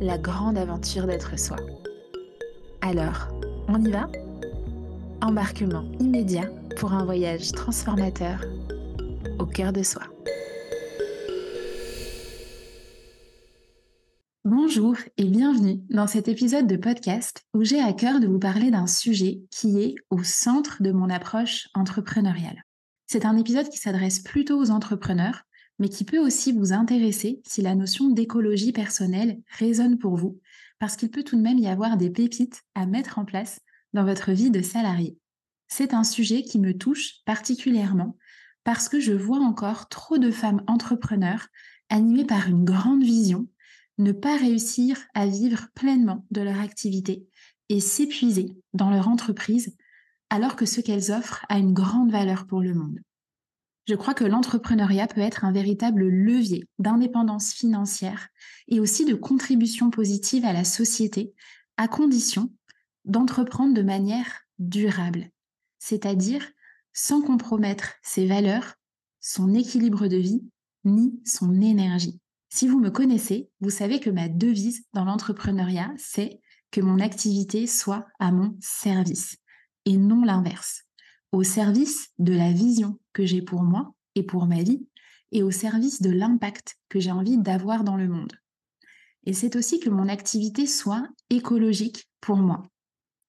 la grande aventure d'être soi. Alors, on y va? Embarquement immédiat pour un voyage transformateur au cœur de soi. Bonjour et bienvenue dans cet épisode de podcast où j'ai à cœur de vous parler d'un sujet qui est au centre de mon approche entrepreneuriale. C'est un épisode qui s'adresse plutôt aux entrepreneurs mais qui peut aussi vous intéresser si la notion d'écologie personnelle résonne pour vous, parce qu'il peut tout de même y avoir des pépites à mettre en place dans votre vie de salarié. C'est un sujet qui me touche particulièrement parce que je vois encore trop de femmes entrepreneurs animées par une grande vision ne pas réussir à vivre pleinement de leur activité et s'épuiser dans leur entreprise alors que ce qu'elles offrent a une grande valeur pour le monde. Je crois que l'entrepreneuriat peut être un véritable levier d'indépendance financière et aussi de contribution positive à la société, à condition d'entreprendre de manière durable, c'est-à-dire sans compromettre ses valeurs, son équilibre de vie, ni son énergie. Si vous me connaissez, vous savez que ma devise dans l'entrepreneuriat, c'est que mon activité soit à mon service et non l'inverse au service de la vision que j'ai pour moi et pour ma vie, et au service de l'impact que j'ai envie d'avoir dans le monde. Et c'est aussi que mon activité soit écologique pour moi,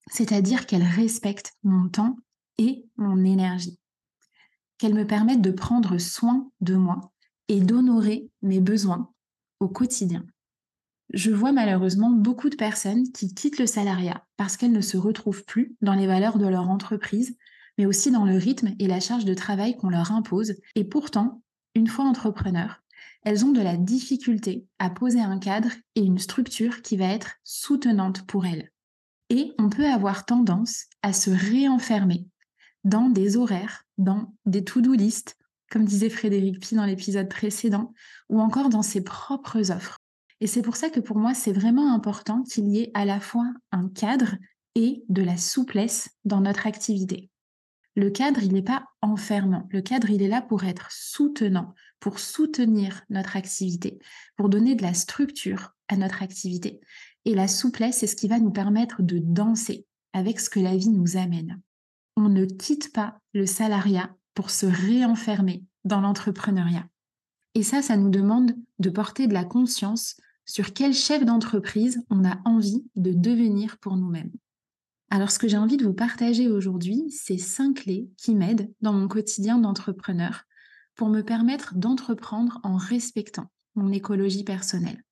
c'est-à-dire qu'elle respecte mon temps et mon énergie, qu'elle me permette de prendre soin de moi et d'honorer mes besoins au quotidien. Je vois malheureusement beaucoup de personnes qui quittent le salariat parce qu'elles ne se retrouvent plus dans les valeurs de leur entreprise mais aussi dans le rythme et la charge de travail qu'on leur impose. Et pourtant, une fois entrepreneurs, elles ont de la difficulté à poser un cadre et une structure qui va être soutenante pour elles. Et on peut avoir tendance à se réenfermer dans des horaires, dans des to-do list, comme disait Frédéric Pi dans l'épisode précédent, ou encore dans ses propres offres. Et c'est pour ça que pour moi, c'est vraiment important qu'il y ait à la fois un cadre et de la souplesse dans notre activité. Le cadre, il n'est pas enfermant. Le cadre, il est là pour être soutenant, pour soutenir notre activité, pour donner de la structure à notre activité. Et la souplesse, c'est ce qui va nous permettre de danser avec ce que la vie nous amène. On ne quitte pas le salariat pour se réenfermer dans l'entrepreneuriat. Et ça, ça nous demande de porter de la conscience sur quel chef d'entreprise on a envie de devenir pour nous-mêmes. Alors, ce que j'ai envie de vous partager aujourd'hui, c'est cinq clés qui m'aident dans mon quotidien d'entrepreneur pour me permettre d'entreprendre en respectant mon écologie personnelle.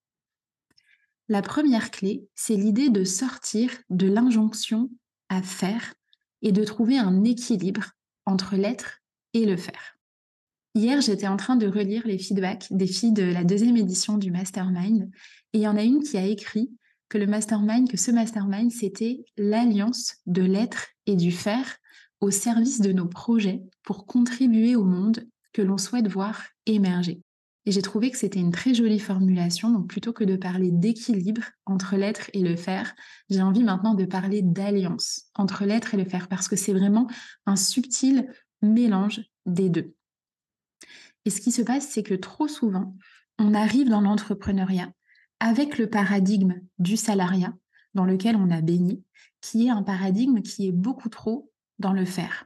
La première clé, c'est l'idée de sortir de l'injonction à faire et de trouver un équilibre entre l'être et le faire. Hier, j'étais en train de relire les feedbacks des filles de la deuxième édition du Mastermind et il y en a une qui a écrit que le mastermind, que ce mastermind, c'était l'alliance de l'être et du faire au service de nos projets pour contribuer au monde que l'on souhaite voir émerger. Et j'ai trouvé que c'était une très jolie formulation. Donc plutôt que de parler d'équilibre entre l'être et le faire, j'ai envie maintenant de parler d'alliance entre l'être et le faire parce que c'est vraiment un subtil mélange des deux. Et ce qui se passe, c'est que trop souvent, on arrive dans l'entrepreneuriat avec le paradigme du salariat dans lequel on a baigné, qui est un paradigme qui est beaucoup trop dans le faire.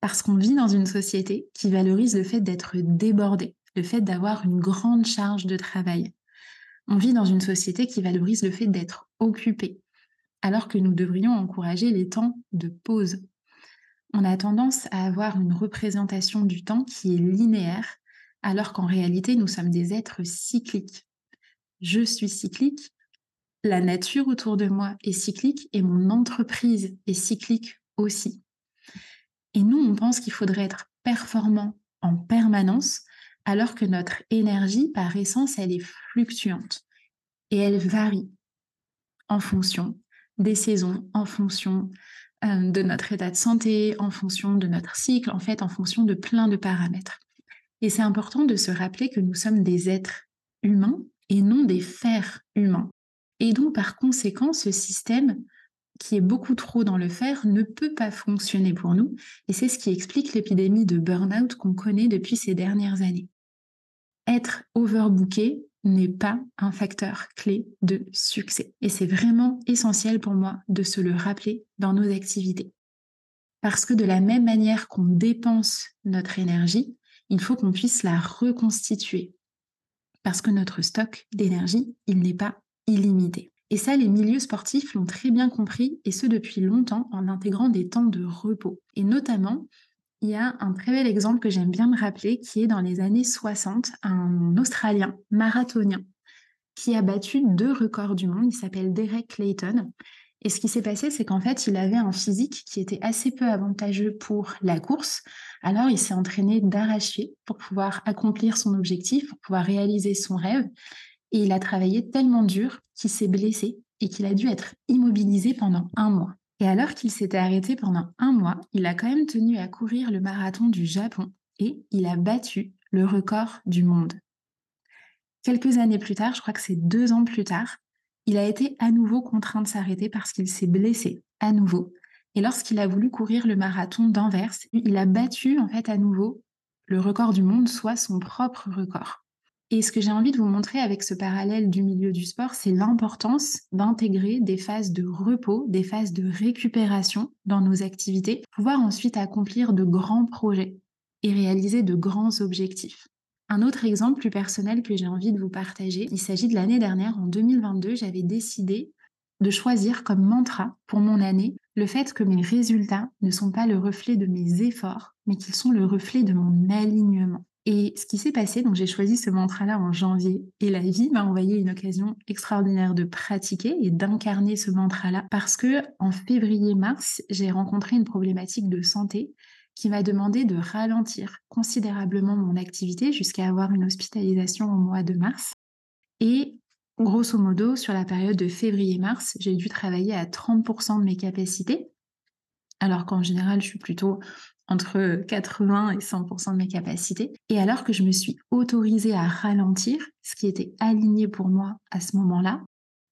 Parce qu'on vit dans une société qui valorise le fait d'être débordé, le fait d'avoir une grande charge de travail. On vit dans une société qui valorise le fait d'être occupé, alors que nous devrions encourager les temps de pause. on a tendance à avoir une représentation du temps qui est linéaire, alors qu'en réalité, nous sommes des êtres cycliques. Je suis cyclique, la nature autour de moi est cyclique et mon entreprise est cyclique aussi. Et nous, on pense qu'il faudrait être performant en permanence, alors que notre énergie, par essence, elle est fluctuante et elle varie en fonction des saisons, en fonction euh, de notre état de santé, en fonction de notre cycle, en fait, en fonction de plein de paramètres. Et c'est important de se rappeler que nous sommes des êtres humains et non des fers humains. Et donc, par conséquent, ce système qui est beaucoup trop dans le fer ne peut pas fonctionner pour nous. Et c'est ce qui explique l'épidémie de burn-out qu'on connaît depuis ces dernières années. Être overbooké n'est pas un facteur clé de succès. Et c'est vraiment essentiel pour moi de se le rappeler dans nos activités. Parce que de la même manière qu'on dépense notre énergie, il faut qu'on puisse la reconstituer. Parce que notre stock d'énergie, il n'est pas illimité. Et ça, les milieux sportifs l'ont très bien compris, et ce depuis longtemps, en intégrant des temps de repos. Et notamment, il y a un très bel exemple que j'aime bien me rappeler, qui est dans les années 60, un Australien marathonien qui a battu deux records du monde. Il s'appelle Derek Clayton. Et ce qui s'est passé, c'est qu'en fait, il avait un physique qui était assez peu avantageux pour la course. Alors, il s'est entraîné d'arracher pour pouvoir accomplir son objectif, pour pouvoir réaliser son rêve. Et il a travaillé tellement dur qu'il s'est blessé et qu'il a dû être immobilisé pendant un mois. Et alors qu'il s'était arrêté pendant un mois, il a quand même tenu à courir le marathon du Japon et il a battu le record du monde. Quelques années plus tard, je crois que c'est deux ans plus tard, il a été à nouveau contraint de s'arrêter parce qu'il s'est blessé à nouveau. Et lorsqu'il a voulu courir le marathon d'Anvers, il a battu en fait à nouveau le record du monde, soit son propre record. Et ce que j'ai envie de vous montrer avec ce parallèle du milieu du sport, c'est l'importance d'intégrer des phases de repos, des phases de récupération dans nos activités, pour pouvoir ensuite accomplir de grands projets et réaliser de grands objectifs. Un autre exemple plus personnel que j'ai envie de vous partager, il s'agit de l'année dernière, en 2022, j'avais décidé de choisir comme mantra pour mon année le fait que mes résultats ne sont pas le reflet de mes efforts, mais qu'ils sont le reflet de mon alignement. Et ce qui s'est passé, donc j'ai choisi ce mantra-là en janvier et la vie m'a envoyé une occasion extraordinaire de pratiquer et d'incarner ce mantra-là parce que en février-mars, j'ai rencontré une problématique de santé qui m'a demandé de ralentir considérablement mon activité jusqu'à avoir une hospitalisation au mois de mars. Et grosso modo, sur la période de février-mars, j'ai dû travailler à 30% de mes capacités, alors qu'en général, je suis plutôt entre 80 et 100% de mes capacités. Et alors que je me suis autorisée à ralentir, ce qui était aligné pour moi à ce moment-là,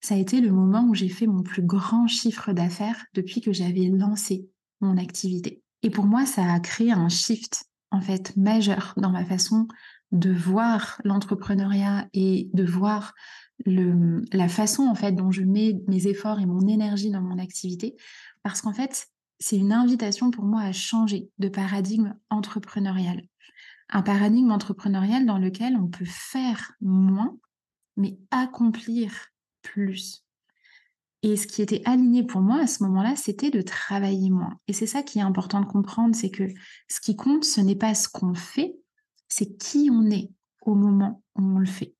ça a été le moment où j'ai fait mon plus grand chiffre d'affaires depuis que j'avais lancé mon activité. Et pour moi, ça a créé un shift en fait majeur dans ma façon de voir l'entrepreneuriat et de voir la façon en fait dont je mets mes efforts et mon énergie dans mon activité parce qu'en fait c'est une invitation pour moi à changer de paradigme entrepreneurial. Un paradigme entrepreneurial dans lequel on peut faire moins, mais accomplir plus. Et ce qui était aligné pour moi à ce moment-là, c'était de travailler moins. Et c'est ça qui est important de comprendre, c'est que ce qui compte, ce n'est pas ce qu'on fait, c'est qui on est au moment où on le fait.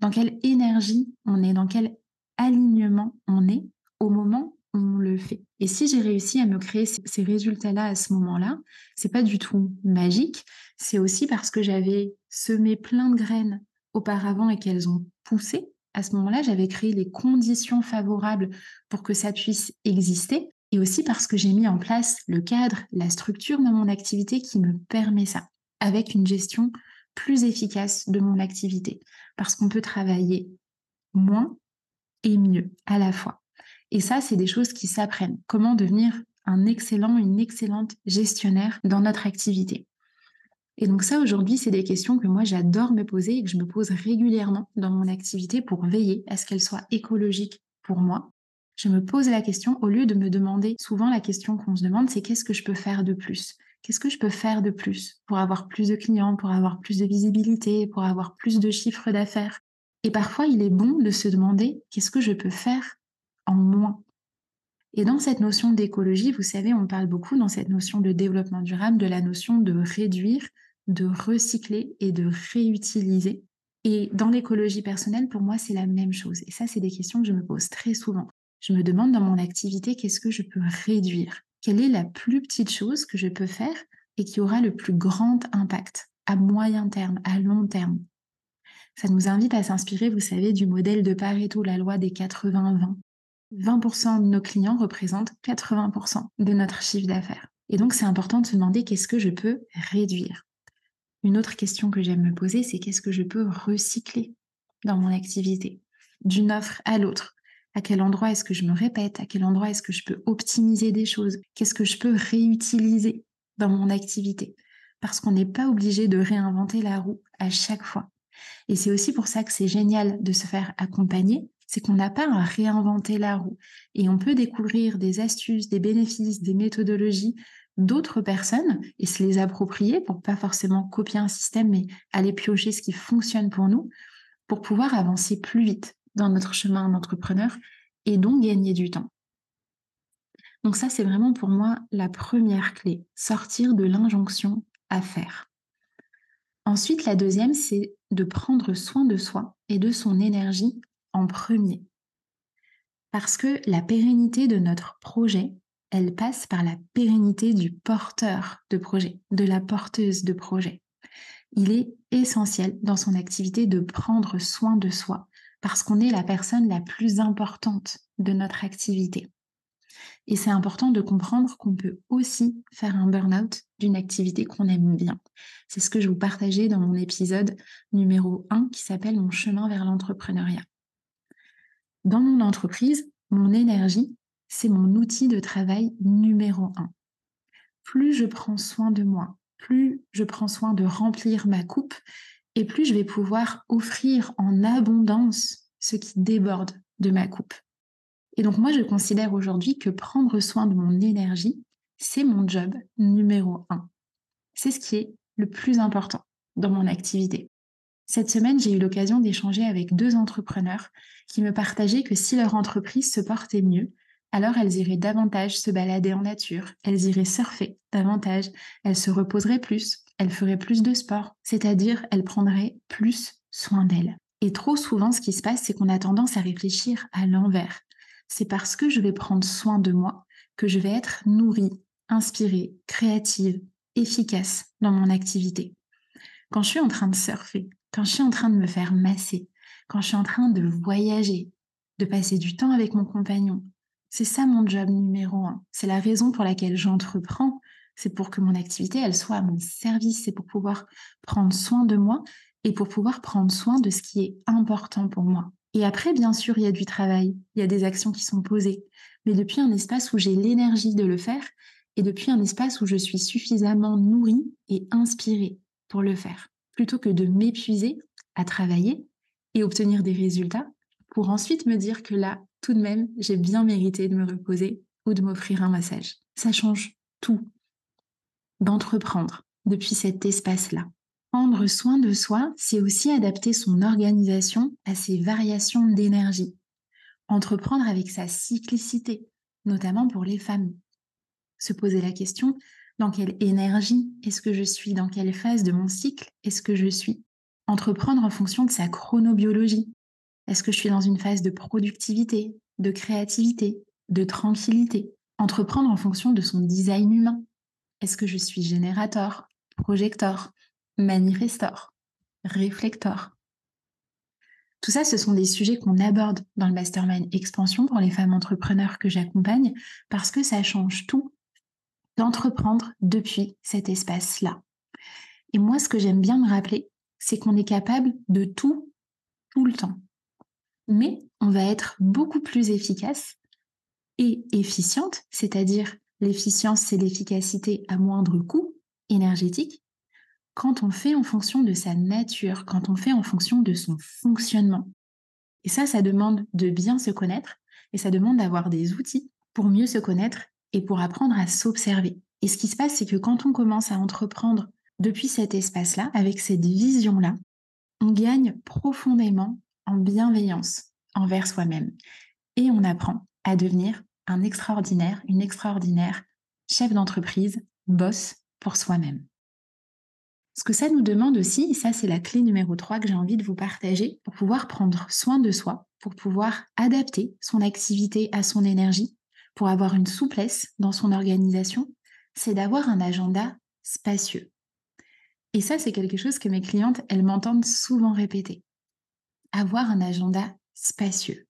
Dans quelle énergie on est, dans quel alignement on est au moment on le fait. Et si j'ai réussi à me créer ces résultats-là à ce moment-là, c'est pas du tout magique. C'est aussi parce que j'avais semé plein de graines auparavant et qu'elles ont poussé. À ce moment-là, j'avais créé les conditions favorables pour que ça puisse exister. Et aussi parce que j'ai mis en place le cadre, la structure de mon activité qui me permet ça, avec une gestion plus efficace de mon activité. Parce qu'on peut travailler moins et mieux à la fois. Et ça, c'est des choses qui s'apprennent. Comment devenir un excellent, une excellente gestionnaire dans notre activité. Et donc ça, aujourd'hui, c'est des questions que moi, j'adore me poser et que je me pose régulièrement dans mon activité pour veiller à ce qu'elle soit écologique pour moi. Je me pose la question, au lieu de me demander, souvent la question qu'on se demande, c'est qu'est-ce que je peux faire de plus? Qu'est-ce que je peux faire de plus pour avoir plus de clients, pour avoir plus de visibilité, pour avoir plus de chiffres d'affaires? Et parfois, il est bon de se demander, qu'est-ce que je peux faire en moins? Et dans cette notion d'écologie, vous savez, on parle beaucoup dans cette notion de développement durable de la notion de réduire, de recycler et de réutiliser. Et dans l'écologie personnelle, pour moi, c'est la même chose. Et ça, c'est des questions que je me pose très souvent. Je me demande dans mon activité, qu'est-ce que je peux réduire? Quelle est la plus petite chose que je peux faire et qui aura le plus grand impact à moyen terme, à long terme? Ça nous invite à s'inspirer, vous savez, du modèle de Pareto, la loi des 80-20. 20% de nos clients représentent 80% de notre chiffre d'affaires. Et donc, c'est important de se demander qu'est-ce que je peux réduire. Une autre question que j'aime me poser, c'est qu'est-ce que je peux recycler dans mon activité, d'une offre à l'autre. À quel endroit est-ce que je me répète? À quel endroit est-ce que je peux optimiser des choses? Qu'est-ce que je peux réutiliser dans mon activité? Parce qu'on n'est pas obligé de réinventer la roue à chaque fois. Et c'est aussi pour ça que c'est génial de se faire accompagner c'est qu'on n'a pas à réinventer la roue. Et on peut découvrir des astuces, des bénéfices, des méthodologies d'autres personnes et se les approprier pour pas forcément copier un système, mais aller piocher ce qui fonctionne pour nous pour pouvoir avancer plus vite dans notre chemin d'entrepreneur et donc gagner du temps. Donc ça, c'est vraiment pour moi la première clé, sortir de l'injonction à faire. Ensuite, la deuxième, c'est de prendre soin de soi et de son énergie en premier. Parce que la pérennité de notre projet, elle passe par la pérennité du porteur de projet, de la porteuse de projet. Il est essentiel dans son activité de prendre soin de soi parce qu'on est la personne la plus importante de notre activité. Et c'est important de comprendre qu'on peut aussi faire un burn-out d'une activité qu'on aime bien. C'est ce que je vous partageais dans mon épisode numéro 1 qui s'appelle Mon chemin vers l'entrepreneuriat. Dans mon entreprise, mon énergie, c'est mon outil de travail numéro un. Plus je prends soin de moi, plus je prends soin de remplir ma coupe, et plus je vais pouvoir offrir en abondance ce qui déborde de ma coupe. Et donc moi, je considère aujourd'hui que prendre soin de mon énergie, c'est mon job numéro un. C'est ce qui est le plus important dans mon activité. Cette semaine, j'ai eu l'occasion d'échanger avec deux entrepreneurs qui me partageaient que si leur entreprise se portait mieux, alors elles iraient davantage se balader en nature, elles iraient surfer davantage, elles se reposeraient plus, elles feraient plus de sport, c'est-à-dire elles prendraient plus soin d'elles. Et trop souvent, ce qui se passe, c'est qu'on a tendance à réfléchir à l'envers. C'est parce que je vais prendre soin de moi que je vais être nourrie, inspirée, créative, efficace dans mon activité. Quand je suis en train de surfer, quand je suis en train de me faire masser, quand je suis en train de voyager, de passer du temps avec mon compagnon, c'est ça mon job numéro un. C'est la raison pour laquelle j'entreprends. C'est pour que mon activité, elle soit à mon service. C'est pour pouvoir prendre soin de moi et pour pouvoir prendre soin de ce qui est important pour moi. Et après, bien sûr, il y a du travail, il y a des actions qui sont posées. Mais depuis un espace où j'ai l'énergie de le faire et depuis un espace où je suis suffisamment nourrie et inspirée pour le faire plutôt que de m'épuiser à travailler et obtenir des résultats pour ensuite me dire que là, tout de même, j'ai bien mérité de me reposer ou de m'offrir un massage. Ça change tout d'entreprendre depuis cet espace-là. Prendre soin de soi, c'est aussi adapter son organisation à ses variations d'énergie. Entreprendre avec sa cyclicité, notamment pour les femmes. Se poser la question, dans quelle énergie est-ce que je suis? Dans quelle phase de mon cycle est-ce que je suis? Entreprendre en fonction de sa chronobiologie. Est-ce que je suis dans une phase de productivité, de créativité, de tranquillité? Entreprendre en fonction de son design humain. Est-ce que je suis générateur, projecteur, manifestor, réflecteur? Tout ça, ce sont des sujets qu'on aborde dans le mastermind expansion pour les femmes entrepreneurs que j'accompagne parce que ça change tout d'entreprendre depuis cet espace-là. Et moi, ce que j'aime bien me rappeler, c'est qu'on est capable de tout, tout le temps. Mais on va être beaucoup plus efficace et efficiente, c'est-à-dire l'efficience, c'est l'efficacité à moindre coût énergétique, quand on fait en fonction de sa nature, quand on fait en fonction de son fonctionnement. Et ça, ça demande de bien se connaître et ça demande d'avoir des outils pour mieux se connaître et pour apprendre à s'observer. Et ce qui se passe, c'est que quand on commence à entreprendre depuis cet espace-là, avec cette vision-là, on gagne profondément en bienveillance envers soi-même et on apprend à devenir un extraordinaire, une extraordinaire chef d'entreprise, boss pour soi-même. Ce que ça nous demande aussi, et ça c'est la clé numéro 3 que j'ai envie de vous partager, pour pouvoir prendre soin de soi, pour pouvoir adapter son activité à son énergie, pour avoir une souplesse dans son organisation, c'est d'avoir un agenda spacieux. Et ça, c'est quelque chose que mes clientes, elles m'entendent souvent répéter. Avoir un agenda spacieux.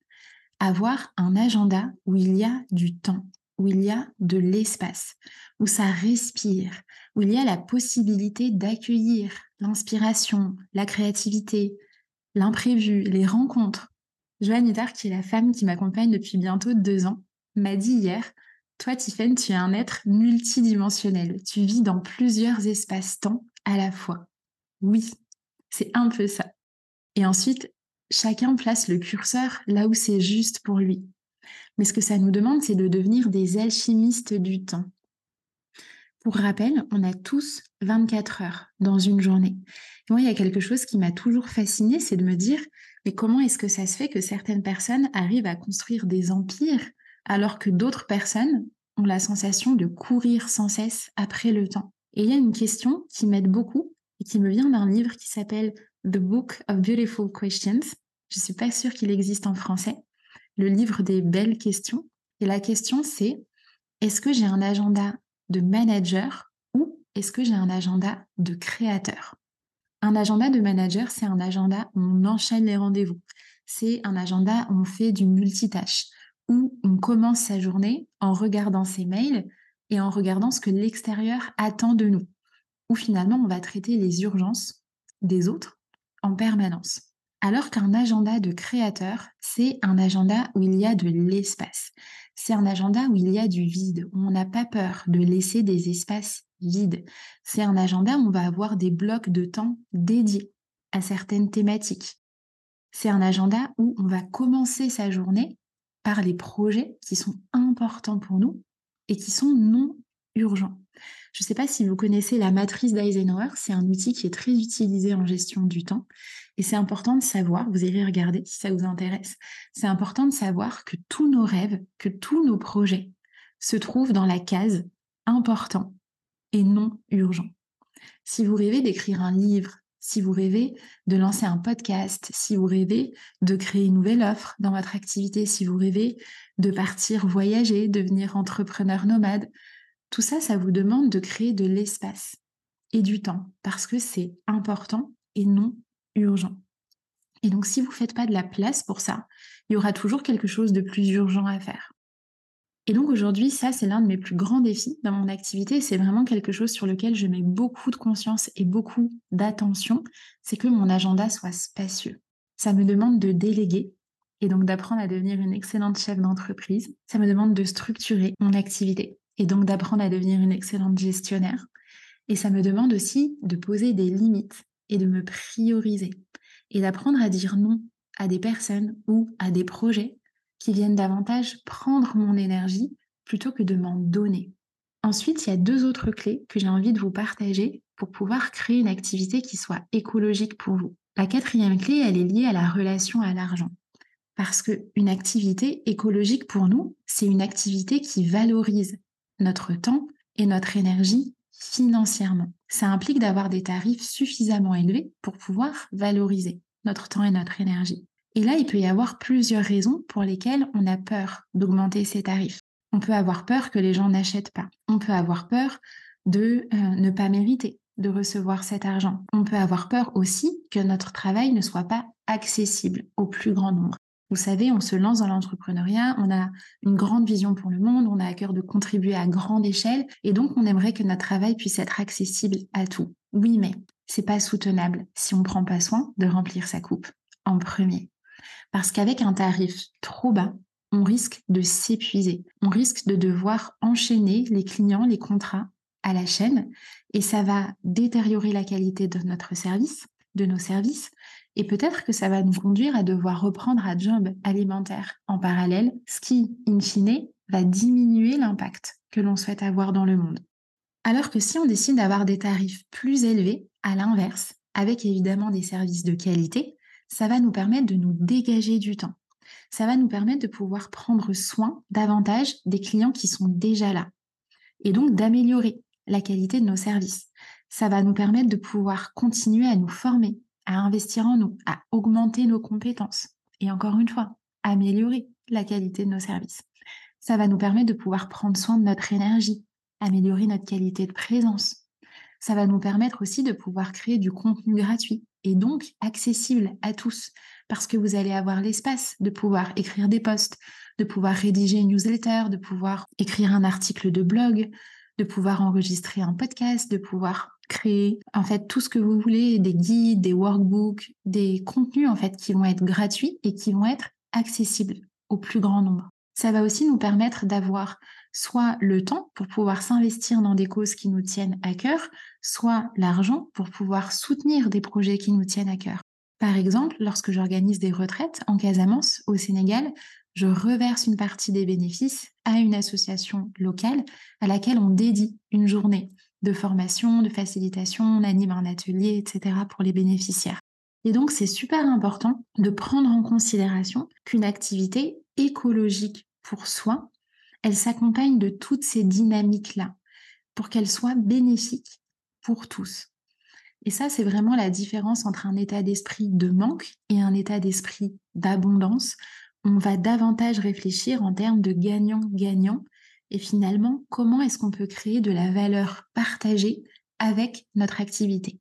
Avoir un agenda où il y a du temps, où il y a de l'espace, où ça respire, où il y a la possibilité d'accueillir l'inspiration, la créativité, l'imprévu, les rencontres. Joanne Huttard, qui est la femme qui m'accompagne depuis bientôt deux ans, m'a dit hier Toi, Tiffany, tu es un être multidimensionnel. Tu vis dans plusieurs espaces-temps à la fois. Oui, c'est un peu ça. Et ensuite, chacun place le curseur là où c'est juste pour lui. Mais ce que ça nous demande, c'est de devenir des alchimistes du temps. Pour rappel, on a tous 24 heures dans une journée. moi, il y a quelque chose qui m'a toujours fasciné, c'est de me dire, mais comment est-ce que ça se fait que certaines personnes arrivent à construire des empires alors que d'autres personnes ont la sensation de courir sans cesse après le temps? Et il y a une question qui m'aide beaucoup et qui me vient d'un livre qui s'appelle The Book of Beautiful Questions. Je ne suis pas sûre qu'il existe en français, le livre des belles questions. Et la question, c'est est-ce que j'ai un agenda de manager ou est-ce que j'ai un agenda de créateur? Un agenda de manager, c'est un agenda où on enchaîne les rendez-vous. C'est un agenda où on fait du multitâche, où on commence sa journée en regardant ses mails et en regardant ce que l'extérieur attend de nous. Où finalement, on va traiter les urgences des autres en permanence. Alors qu'un agenda de créateur, c'est un agenda où il y a de l'espace. C'est un agenda où il y a du vide, où on n'a pas peur de laisser des espaces vides. C'est un agenda où on va avoir des blocs de temps dédiés à certaines thématiques. C'est un agenda où on va commencer sa journée par les projets qui sont importants pour nous et qui sont non urgents. Je ne sais pas si vous connaissez la matrice d'Eisenhower, c'est un outil qui est très utilisé en gestion du temps. Et c'est important de savoir, vous irez regarder si ça vous intéresse, c'est important de savoir que tous nos rêves, que tous nos projets se trouvent dans la case important et non urgent. Si vous rêvez d'écrire un livre, si vous rêvez de lancer un podcast, si vous rêvez de créer une nouvelle offre dans votre activité, si vous rêvez de partir voyager, devenir entrepreneur nomade, tout ça, ça vous demande de créer de l'espace et du temps parce que c'est important et non urgent. Et donc, si vous ne faites pas de la place pour ça, il y aura toujours quelque chose de plus urgent à faire. Et donc aujourd'hui, ça, c'est l'un de mes plus grands défis dans mon activité. C'est vraiment quelque chose sur lequel je mets beaucoup de conscience et beaucoup d'attention. C'est que mon agenda soit spacieux. Ça me demande de déléguer et donc d'apprendre à devenir une excellente chef d'entreprise. Ça me demande de structurer mon activité et donc d'apprendre à devenir une excellente gestionnaire. Et ça me demande aussi de poser des limites et de me prioriser et d'apprendre à dire non à des personnes ou à des projets qui viennent davantage prendre mon énergie plutôt que de m'en donner. Ensuite, il y a deux autres clés que j'ai envie de vous partager pour pouvoir créer une activité qui soit écologique pour vous. La quatrième clé, elle est liée à la relation à l'argent. Parce qu'une activité écologique pour nous, c'est une activité qui valorise notre temps et notre énergie financièrement. Ça implique d'avoir des tarifs suffisamment élevés pour pouvoir valoriser notre temps et notre énergie. Et là, il peut y avoir plusieurs raisons pour lesquelles on a peur d'augmenter ces tarifs. On peut avoir peur que les gens n'achètent pas. On peut avoir peur de euh, ne pas mériter de recevoir cet argent. On peut avoir peur aussi que notre travail ne soit pas accessible au plus grand nombre. Vous savez, on se lance dans l'entrepreneuriat, on a une grande vision pour le monde, on a à cœur de contribuer à grande échelle et donc on aimerait que notre travail puisse être accessible à tout. Oui, mais c'est pas soutenable si on ne prend pas soin de remplir sa coupe en premier. Parce qu'avec un tarif trop bas, on risque de s'épuiser. On risque de devoir enchaîner les clients, les contrats à la chaîne et ça va détériorer la qualité de notre service, de nos services et peut-être que ça va nous conduire à devoir reprendre un job alimentaire en parallèle, ce qui, in fine, va diminuer l'impact que l'on souhaite avoir dans le monde. Alors que si on décide d'avoir des tarifs plus élevés, à l'inverse, avec évidemment des services de qualité, ça va nous permettre de nous dégager du temps. ça va nous permettre de pouvoir prendre soin davantage des clients qui sont déjà là et donc d'améliorer la qualité de nos services. Ça va nous permettre de pouvoir continuer à nous former, à investir en nous, à augmenter nos compétences et encore une fois, améliorer la qualité de nos services. Ça va nous permettre de pouvoir prendre soin de notre énergie, améliorer notre qualité de présence. Ça va nous permettre aussi de pouvoir créer du contenu gratuit et donc accessible à tous parce que vous allez avoir l'espace de pouvoir écrire des posts, de pouvoir rédiger une newsletter, de pouvoir écrire un article de blog, de pouvoir enregistrer un podcast, de pouvoir créer en fait tout ce que vous voulez, des guides, des workbooks, des contenus en fait qui vont être gratuits et qui vont être accessibles au plus grand nombre. Ça va aussi nous permettre d'avoir soit le temps pour pouvoir s'investir dans des causes qui nous tiennent à cœur, soit l'argent pour pouvoir soutenir des projets qui nous tiennent à cœur. Par exemple, lorsque j'organise des retraites en Casamance, au Sénégal, je reverse une partie des bénéfices à une association locale à laquelle on dédie une journée de formation, de facilitation, on anime un atelier, etc. pour les bénéficiaires. Et donc, c'est super important de prendre en considération qu'une activité écologique pour soi, elle s'accompagne de toutes ces dynamiques-là pour qu'elle soit bénéfique pour tous. Et ça, c'est vraiment la différence entre un état d'esprit de manque et un état d'esprit d'abondance. On va davantage réfléchir en termes de gagnant-gagnant et finalement, comment est-ce qu'on peut créer de la valeur partagée avec notre activité?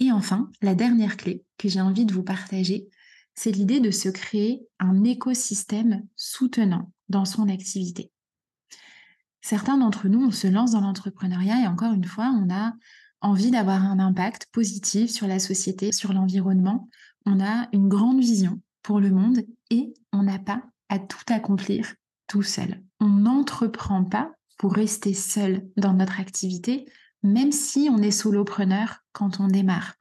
Et enfin, la dernière clé que j'ai envie de vous partager, c'est l'idée de se créer un écosystème soutenant dans son activité. Certains d'entre nous, on se lance dans l'entrepreneuriat et encore une fois, on a envie d'avoir un impact positif sur la société, sur l'environnement. On a une grande vision pour le monde et on n'a pas à tout accomplir tout seul. On n'entreprend pas pour rester seul dans notre activité, même si on est solopreneur quand on démarre.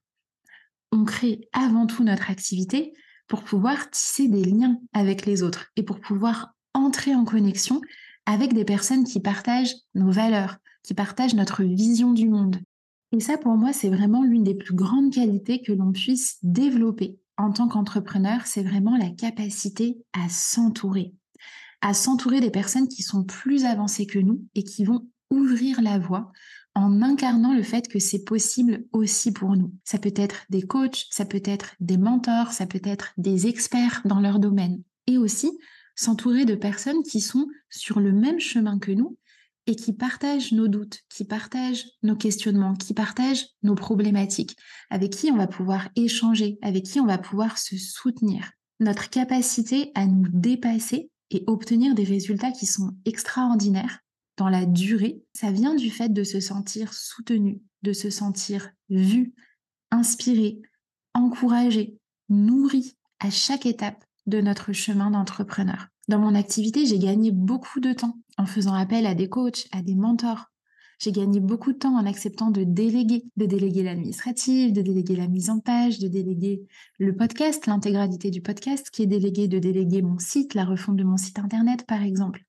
On crée avant tout notre activité pour pouvoir tisser des liens avec les autres et pour pouvoir entrer en connexion avec des personnes qui partagent nos valeurs, qui partagent notre vision du monde. Et ça, pour moi, c'est vraiment l'une des plus grandes qualités que l'on puisse développer en tant qu'entrepreneur, c'est vraiment la capacité à s'entourer, à s'entourer des personnes qui sont plus avancées que nous et qui vont ouvrir la voie en incarnant le fait que c'est possible aussi pour nous. Ça peut être des coachs, ça peut être des mentors, ça peut être des experts dans leur domaine. Et aussi s'entourer de personnes qui sont sur le même chemin que nous et qui partagent nos doutes, qui partagent nos questionnements, qui partagent nos problématiques, avec qui on va pouvoir échanger, avec qui on va pouvoir se soutenir. Notre capacité à nous dépasser et obtenir des résultats qui sont extraordinaires dans la durée, ça vient du fait de se sentir soutenu, de se sentir vu, inspiré, encouragé, nourri à chaque étape de notre chemin d'entrepreneur. Dans mon activité, j'ai gagné beaucoup de temps en faisant appel à des coachs, à des mentors. J'ai gagné beaucoup de temps en acceptant de déléguer, de déléguer l'administratif, de déléguer la mise en page, de déléguer le podcast, l'intégralité du podcast qui est délégué, de déléguer mon site, la refonte de mon site internet par exemple.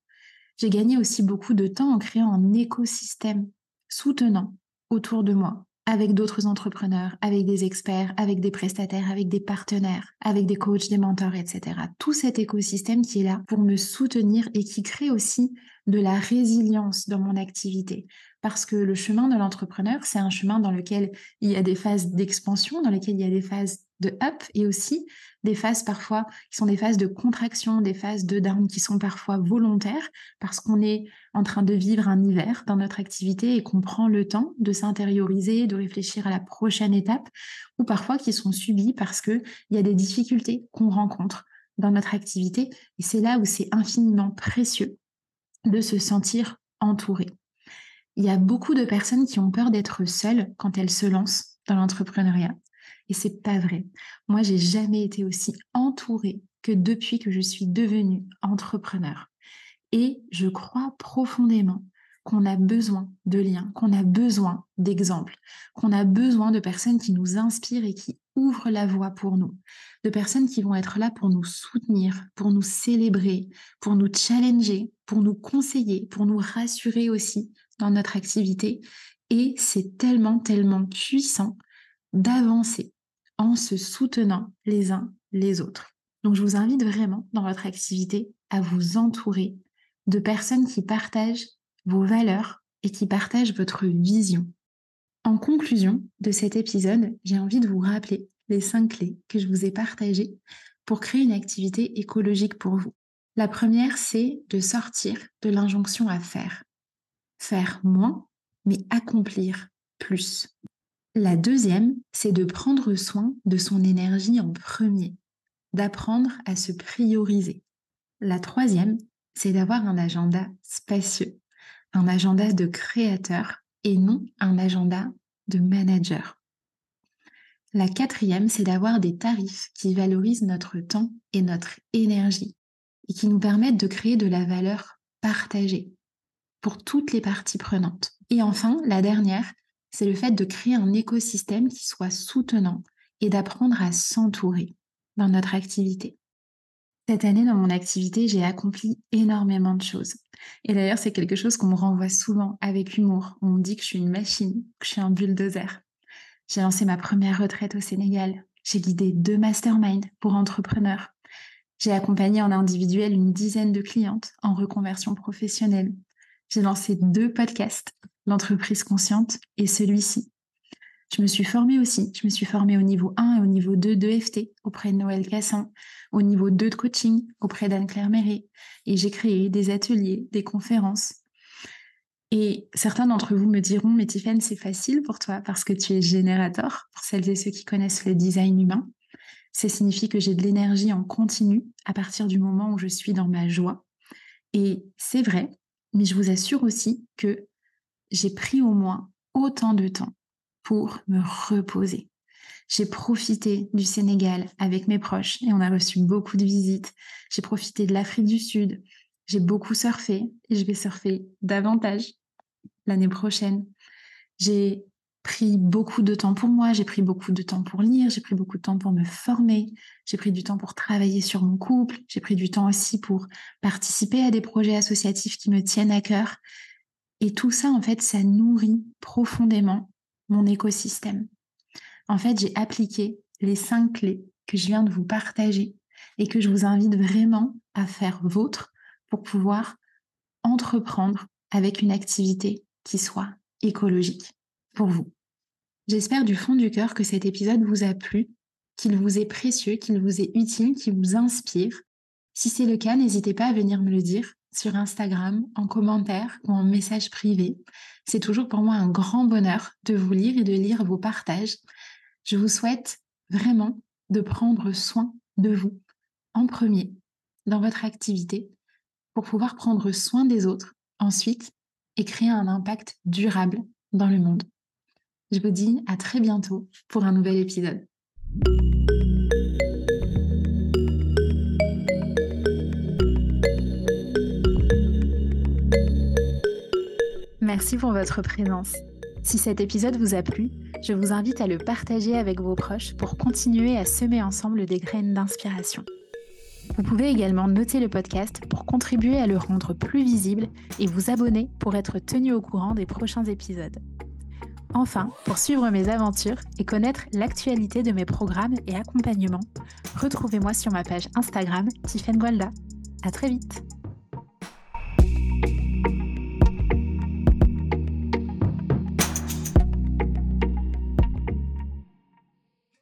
J'ai gagné aussi beaucoup de temps en créant un écosystème soutenant autour de moi, avec d'autres entrepreneurs, avec des experts, avec des prestataires, avec des partenaires, avec des coachs, des mentors, etc. Tout cet écosystème qui est là pour me soutenir et qui crée aussi de la résilience dans mon activité. Parce que le chemin de l'entrepreneur, c'est un chemin dans lequel il y a des phases d'expansion, dans lesquelles il y a des phases de up et aussi des phases parfois qui sont des phases de contraction, des phases de down qui sont parfois volontaires parce qu'on est en train de vivre un hiver dans notre activité et qu'on prend le temps de s'intérioriser, de réfléchir à la prochaine étape ou parfois qui sont subies parce qu'il y a des difficultés qu'on rencontre dans notre activité et c'est là où c'est infiniment précieux de se sentir entouré. Il y a beaucoup de personnes qui ont peur d'être seules quand elles se lancent dans l'entrepreneuriat. Et c'est pas vrai. Moi, j'ai jamais été aussi entourée que depuis que je suis devenue entrepreneur. Et je crois profondément qu'on a besoin de liens, qu'on a besoin d'exemples, qu'on a besoin de personnes qui nous inspirent et qui ouvrent la voie pour nous, de personnes qui vont être là pour nous soutenir, pour nous célébrer, pour nous challenger, pour nous conseiller, pour nous rassurer aussi dans notre activité. Et c'est tellement, tellement puissant d'avancer en se soutenant les uns les autres. Donc je vous invite vraiment dans votre activité à vous entourer de personnes qui partagent vos valeurs et qui partagent votre vision. En conclusion de cet épisode, j'ai envie de vous rappeler les cinq clés que je vous ai partagées pour créer une activité écologique pour vous. La première, c'est de sortir de l'injonction à faire. Faire moins, mais accomplir plus. La deuxième, c'est de prendre soin de son énergie en premier, d'apprendre à se prioriser. La troisième, c'est d'avoir un agenda spacieux, un agenda de créateur et non un agenda de manager. La quatrième, c'est d'avoir des tarifs qui valorisent notre temps et notre énergie et qui nous permettent de créer de la valeur partagée pour toutes les parties prenantes. Et enfin, la dernière, c'est le fait de créer un écosystème qui soit soutenant et d'apprendre à s'entourer dans notre activité. Cette année, dans mon activité, j'ai accompli énormément de choses. Et d'ailleurs, c'est quelque chose qu'on me renvoie souvent avec humour. On me dit que je suis une machine, que je suis un bulldozer. J'ai lancé ma première retraite au Sénégal. J'ai guidé deux masterminds pour entrepreneurs. J'ai accompagné en individuel une dizaine de clientes en reconversion professionnelle. J'ai lancé deux podcasts, l'entreprise consciente et celui-ci. Je me suis formée aussi. Je me suis formée au niveau 1 et au niveau 2 d'EFT auprès de Noël Cassin, au niveau 2 de coaching auprès d'Anne-Claire Méré. Et j'ai créé des ateliers, des conférences. Et certains d'entre vous me diront, mais Tiffany, c'est facile pour toi parce que tu es générateur, pour celles et ceux qui connaissent le design humain. Ça signifie que j'ai de l'énergie en continu à partir du moment où je suis dans ma joie. Et c'est vrai, mais je vous assure aussi que j'ai pris au moins autant de temps pour me reposer. J'ai profité du Sénégal avec mes proches et on a reçu beaucoup de visites. J'ai profité de l'Afrique du Sud. J'ai beaucoup surfé et je vais surfer davantage l'année prochaine. J'ai pris beaucoup de temps pour moi, j'ai pris beaucoup de temps pour lire, j'ai pris beaucoup de temps pour me former, j'ai pris du temps pour travailler sur mon couple, j'ai pris du temps aussi pour participer à des projets associatifs qui me tiennent à cœur. Et tout ça, en fait, ça nourrit profondément mon écosystème. En fait, j'ai appliqué les cinq clés que je viens de vous partager et que je vous invite vraiment à faire vôtre pour pouvoir entreprendre avec une activité qui soit écologique pour vous. J'espère du fond du cœur que cet épisode vous a plu, qu'il vous est précieux, qu'il vous est utile, qu'il vous inspire. Si c'est le cas, n'hésitez pas à venir me le dire sur Instagram, en commentaire ou en message privé. C'est toujours pour moi un grand bonheur de vous lire et de lire vos partages. Je vous souhaite vraiment de prendre soin de vous en premier dans votre activité pour pouvoir prendre soin des autres ensuite et créer un impact durable dans le monde. Je vous dis à très bientôt pour un nouvel épisode. Merci pour votre présence. Si cet épisode vous a plu, je vous invite à le partager avec vos proches pour continuer à semer ensemble des graines d'inspiration. Vous pouvez également noter le podcast pour contribuer à le rendre plus visible et vous abonner pour être tenu au courant des prochains épisodes. Enfin, pour suivre mes aventures et connaître l'actualité de mes programmes et accompagnements, retrouvez-moi sur ma page Instagram Tiffen Gualda. À très vite!